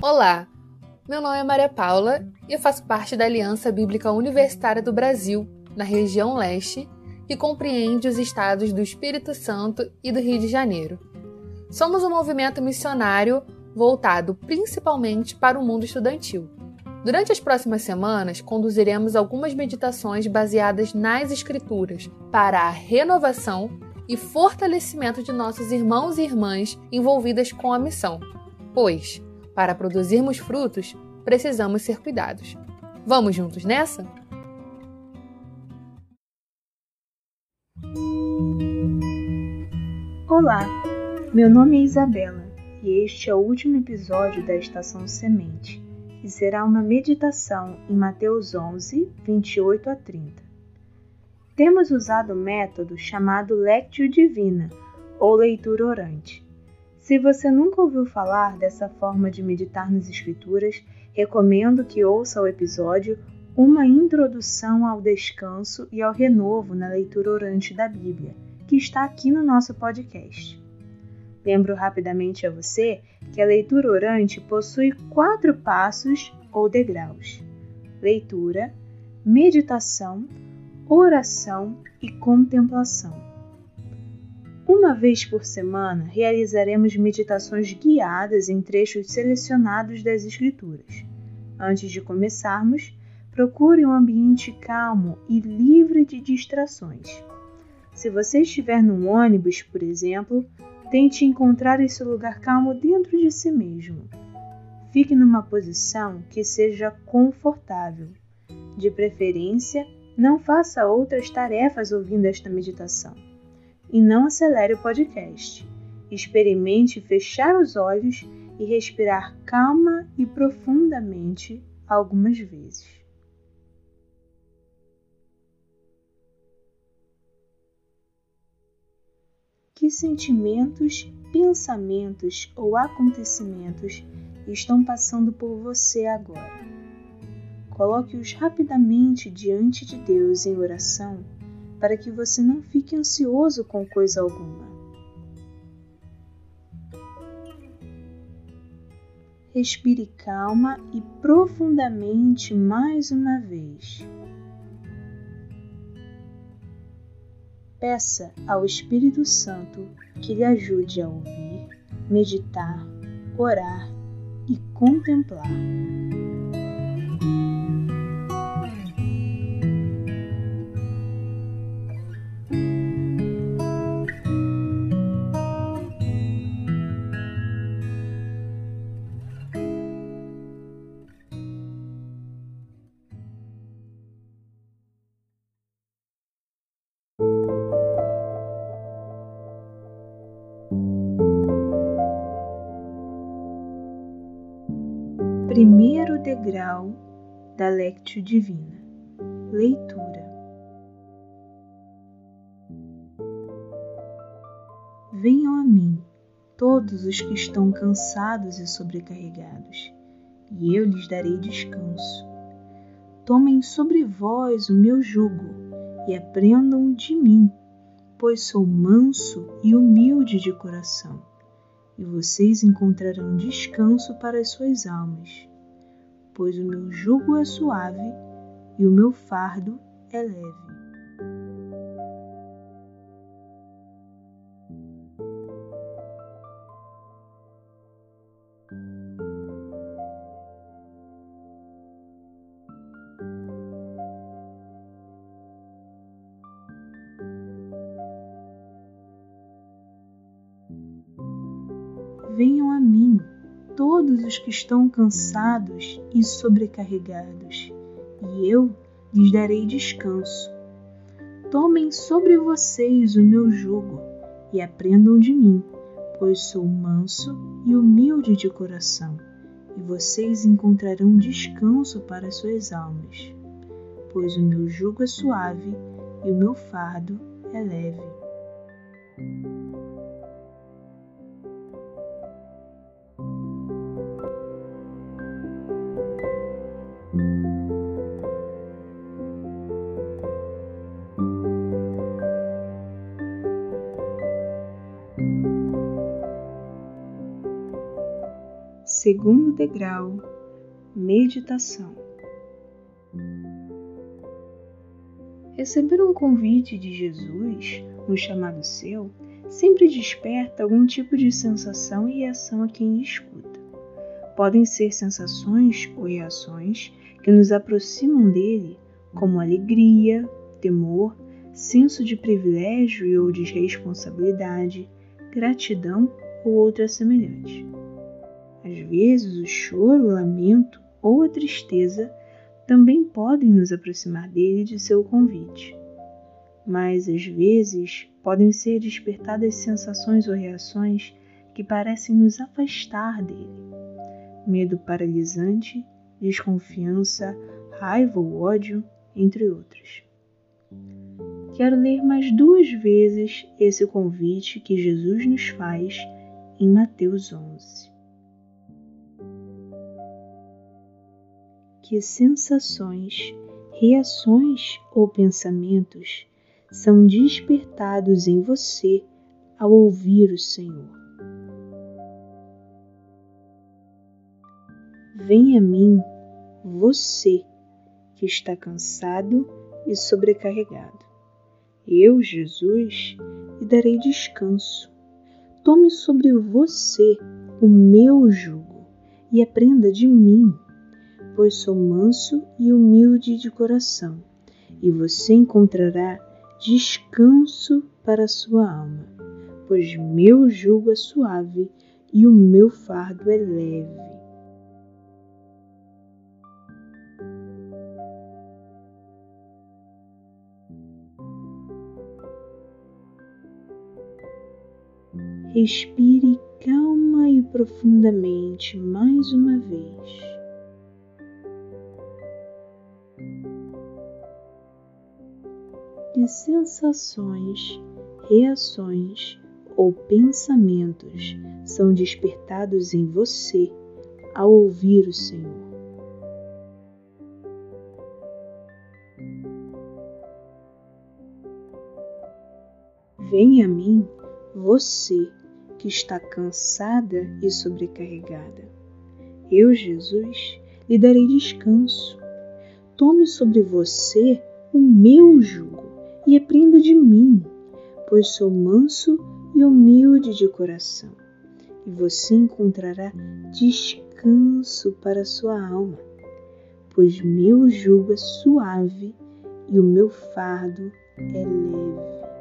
Olá, meu nome é Maria Paula e eu faço parte da Aliança Bíblica Universitária do Brasil, na região leste, que compreende os estados do Espírito Santo e do Rio de Janeiro. Somos um movimento missionário voltado principalmente para o mundo estudantil. Durante as próximas semanas, conduziremos algumas meditações baseadas nas Escrituras para a renovação e fortalecimento de nossos irmãos e irmãs envolvidas com a missão, pois para produzirmos frutos, precisamos ser cuidados. Vamos juntos nessa? Olá, meu nome é Isabela e este é o último episódio da Estação Semente, que será uma meditação em Mateus 11, 28 a 30. Temos usado o método chamado Lectio Divina, ou leitura orante se você nunca ouviu falar dessa forma de meditar nas Escrituras, recomendo que ouça o episódio Uma Introdução ao Descanso e ao Renovo na Leitura Orante da Bíblia, que está aqui no nosso podcast. Lembro rapidamente a você que a leitura orante possui quatro passos ou degraus: leitura, meditação, oração e contemplação. Uma vez por semana, realizaremos meditações guiadas em trechos selecionados das Escrituras. Antes de começarmos, procure um ambiente calmo e livre de distrações. Se você estiver num ônibus, por exemplo, tente encontrar esse lugar calmo dentro de si mesmo. Fique numa posição que seja confortável. De preferência, não faça outras tarefas ouvindo esta meditação e não acelere o podcast. Experimente fechar os olhos e respirar calma e profundamente algumas vezes. Que sentimentos, pensamentos ou acontecimentos estão passando por você agora? Coloque-os rapidamente diante de Deus em oração para que você não fique ansioso com coisa alguma. Respire calma e profundamente mais uma vez. Peça ao Espírito Santo que lhe ajude a ouvir, meditar, orar e contemplar. Primeiro degrau da Lectio Divina. Leitura. Venham a mim todos os que estão cansados e sobrecarregados, e eu lhes darei descanso. Tomem sobre vós o meu jugo e aprendam de mim, pois sou manso e humilde de coração, e vocês encontrarão descanso para as suas almas pois o meu jugo é suave e o meu fardo é leve. Venham a todos os que estão cansados e sobrecarregados, e eu lhes darei descanso. Tomem sobre vocês o meu jugo e aprendam de mim, pois sou manso e humilde de coração, e vocês encontrarão descanso para suas almas, pois o meu jugo é suave e o meu fardo é leve. Segundo degrau, meditação. Receber um convite de Jesus, um chamado seu, sempre desperta algum tipo de sensação e reação a quem escuta. Podem ser sensações ou reações que nos aproximam dele, como alegria, temor, senso de privilégio ou de responsabilidade, gratidão ou outra semelhante. Às vezes, o choro, o lamento ou a tristeza também podem nos aproximar dele e de seu convite. Mas, às vezes, podem ser despertadas sensações ou reações que parecem nos afastar dele. Medo paralisante, desconfiança, raiva ou ódio, entre outros. Quero ler mais duas vezes esse convite que Jesus nos faz em Mateus 11. Que sensações, reações ou pensamentos são despertados em você ao ouvir o Senhor. Venha a mim, você que está cansado e sobrecarregado. Eu, Jesus, lhe darei descanso. Tome sobre você o meu jugo e aprenda de mim, pois sou manso e humilde de coração, e você encontrará descanso para a sua alma, pois meu jugo é suave e o meu fardo é leve. Respire calma e profundamente mais uma vez. Sensações, reações ou pensamentos são despertados em você ao ouvir o Senhor. Venha a mim, você que está cansada e sobrecarregada. Eu, Jesus, lhe darei descanso. Tome sobre você o meu jugo e aprenda de mim, pois sou manso e humilde de coração, e você encontrará descanso para sua alma, pois meu jugo é suave e o meu fardo é leve.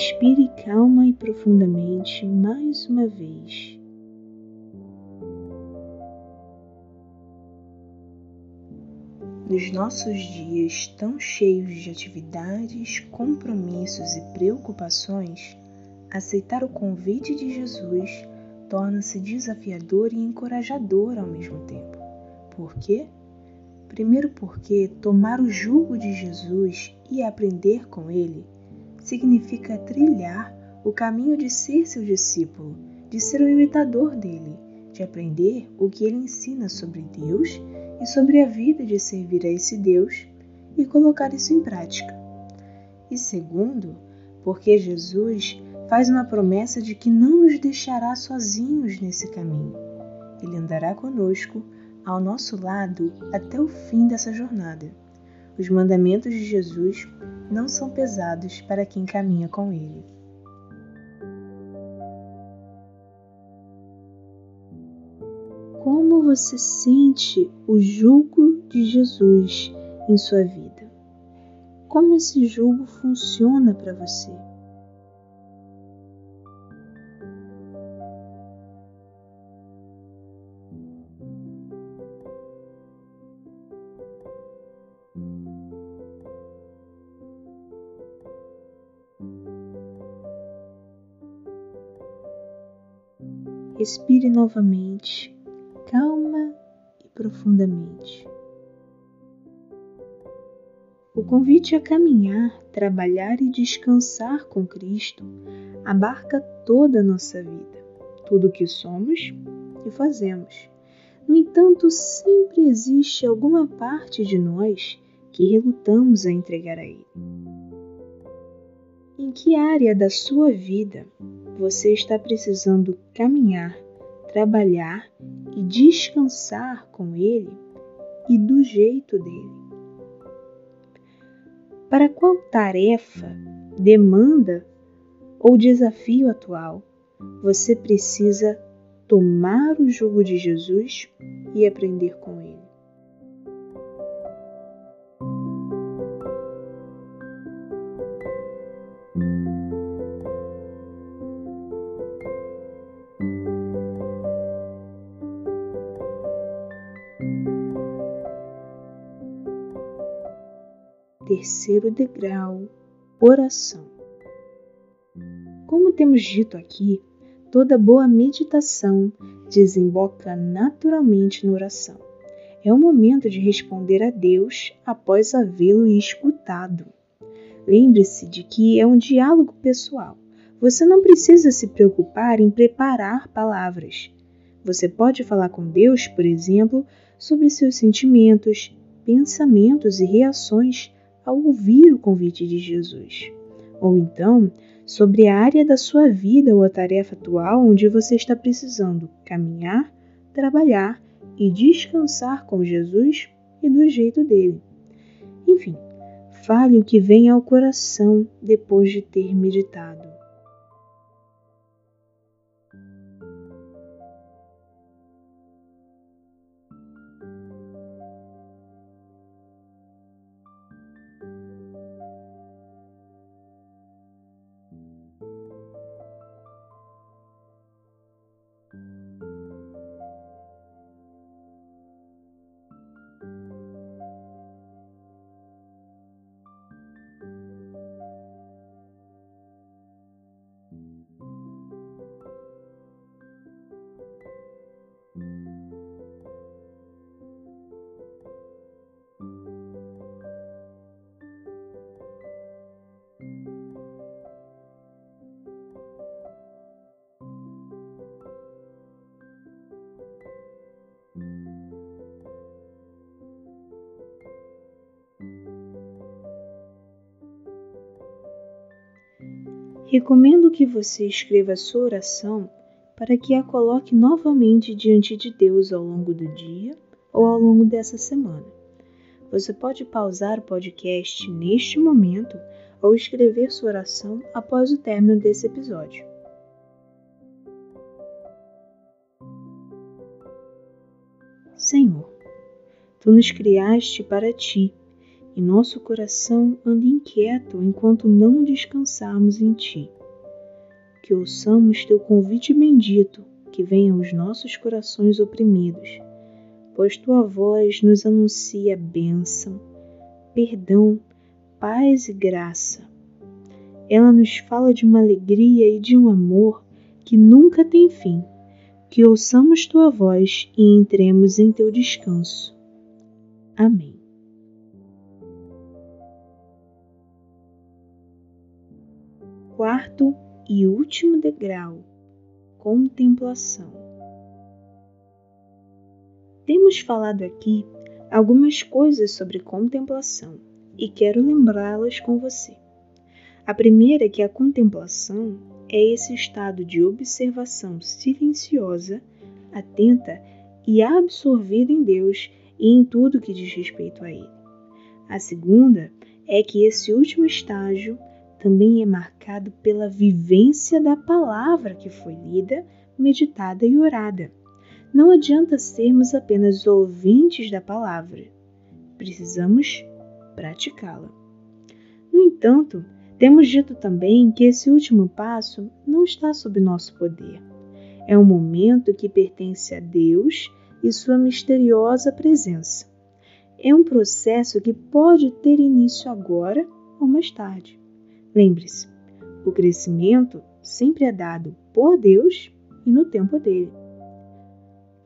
Respire calma e profundamente mais uma vez. Nos nossos dias tão cheios de atividades, compromissos e preocupações, aceitar o convite de Jesus torna-se desafiador e encorajador ao mesmo tempo. Por quê? Primeiro, porque tomar o jugo de Jesus e aprender com ele significa trilhar o caminho de ser seu discípulo, de ser o imitador dele, de aprender o que ele ensina sobre Deus e sobre a vida de servir a esse Deus e colocar isso em prática. E segundo, porque Jesus faz uma promessa de que não nos deixará sozinhos nesse caminho. Ele andará conosco, ao nosso lado, até o fim dessa jornada. Os mandamentos de Jesus não são pesados para quem caminha com Ele. Como você sente o jugo de Jesus em sua vida? Como esse jugo funciona para você? Respire novamente, calma e profundamente. O convite a caminhar, trabalhar e descansar com Cristo abarca toda a nossa vida, tudo o que somos e fazemos. No entanto, sempre existe alguma parte de nós que relutamos a entregar a Ele. Em que área da sua vida você está precisando caminhar, trabalhar e descansar com Ele e do jeito dele? Para qual tarefa, demanda ou desafio atual você precisa tomar o jugo de Jesus e aprender com ele? Terceiro degrau, oração. Como temos dito aqui, toda boa meditação desemboca naturalmente na oração. É o momento de responder a Deus após havê-lo escutado. Lembre-se de que é um diálogo pessoal. Você não precisa se preocupar em preparar palavras. Você pode falar com Deus, por exemplo, sobre seus sentimentos, pensamentos e reações ao ouvir o convite de Jesus. Ou então, sobre a área da sua vida ou a tarefa atual onde você está precisando caminhar, trabalhar e descansar com Jesus e do jeito dele. Enfim, fale o que vem ao coração depois de ter meditado. Recomendo que você escreva sua oração para que a coloque novamente diante de Deus ao longo do dia ou ao longo dessa semana. Você pode pausar o podcast neste momento ou escrever sua oração após o término desse episódio. Senhor, tu nos criaste para ti e nosso coração anda inquieto enquanto não descansarmos em Ti. Que ouçamos Teu convite bendito que venha aos nossos corações oprimidos, pois Tua voz nos anuncia bênção, perdão, paz e graça. Ela nos fala de uma alegria e de um amor que nunca tem fim. Que ouçamos Tua voz e entremos em Teu descanso. Amém. Quarto e último degrau: contemplação. Temos falado aqui algumas coisas sobre contemplação e quero lembrá-las com você. A primeira é que a contemplação é esse estado de observação silenciosa, atenta e absorvida em Deus e em tudo que diz respeito a Ele. A segunda é que esse último estágio também é marcado pela vivência da palavra que foi lida, meditada e orada. Não adianta sermos apenas ouvintes da palavra, precisamos praticá-la. No entanto, temos dito também que esse último passo não está sob nosso poder. É um momento que pertence a Deus e sua misteriosa presença. É um processo que pode ter início agora ou mais tarde. Lembre-se, o crescimento sempre é dado por Deus e no tempo dele.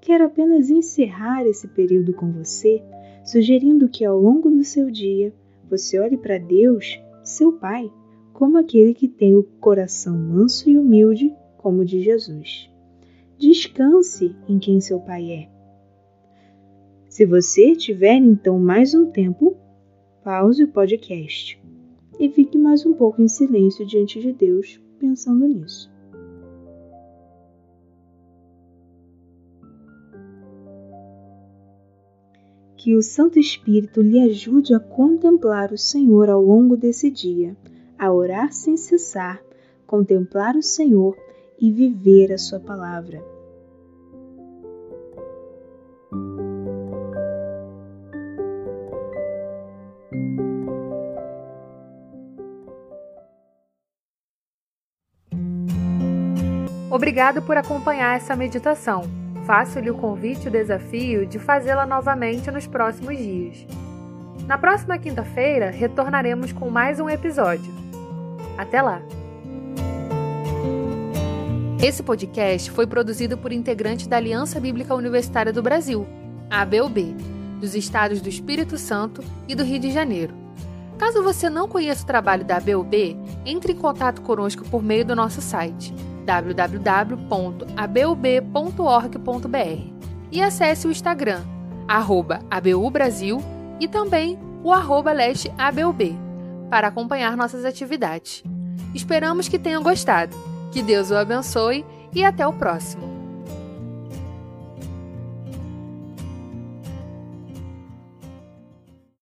Quero apenas encerrar esse período com você, sugerindo que ao longo do seu dia você olhe para Deus, seu Pai, como aquele que tem o coração manso e humilde, como o de Jesus. descanse em quem seu Pai é. Se você tiver então mais um tempo, pause o podcast e fique mais um pouco em silêncio diante de Deus, pensando nisso. Que o Santo Espírito lhe ajude a contemplar o Senhor ao longo desse dia, a orar sem cessar, contemplar o Senhor e viver a Sua palavra. Obrigado por acompanhar essa meditação. Faço-lhe o convite e o desafio de fazê-la novamente nos próximos dias. Na próxima quinta-feira, retornaremos com mais um episódio. Até lá! Esse podcast foi produzido por integrantes da Aliança Bíblica Universitária do Brasil, ABUB, dos estados do Espírito Santo e do Rio de Janeiro. Caso você não conheça o trabalho da ABUB, entre em contato conosco por meio do nosso site www.abub.org.br e acesse o Instagram, arroba ABUBrasil e também o arroba lesteabub para acompanhar nossas atividades. Esperamos que tenham gostado. Que Deus o abençoe e até o próximo.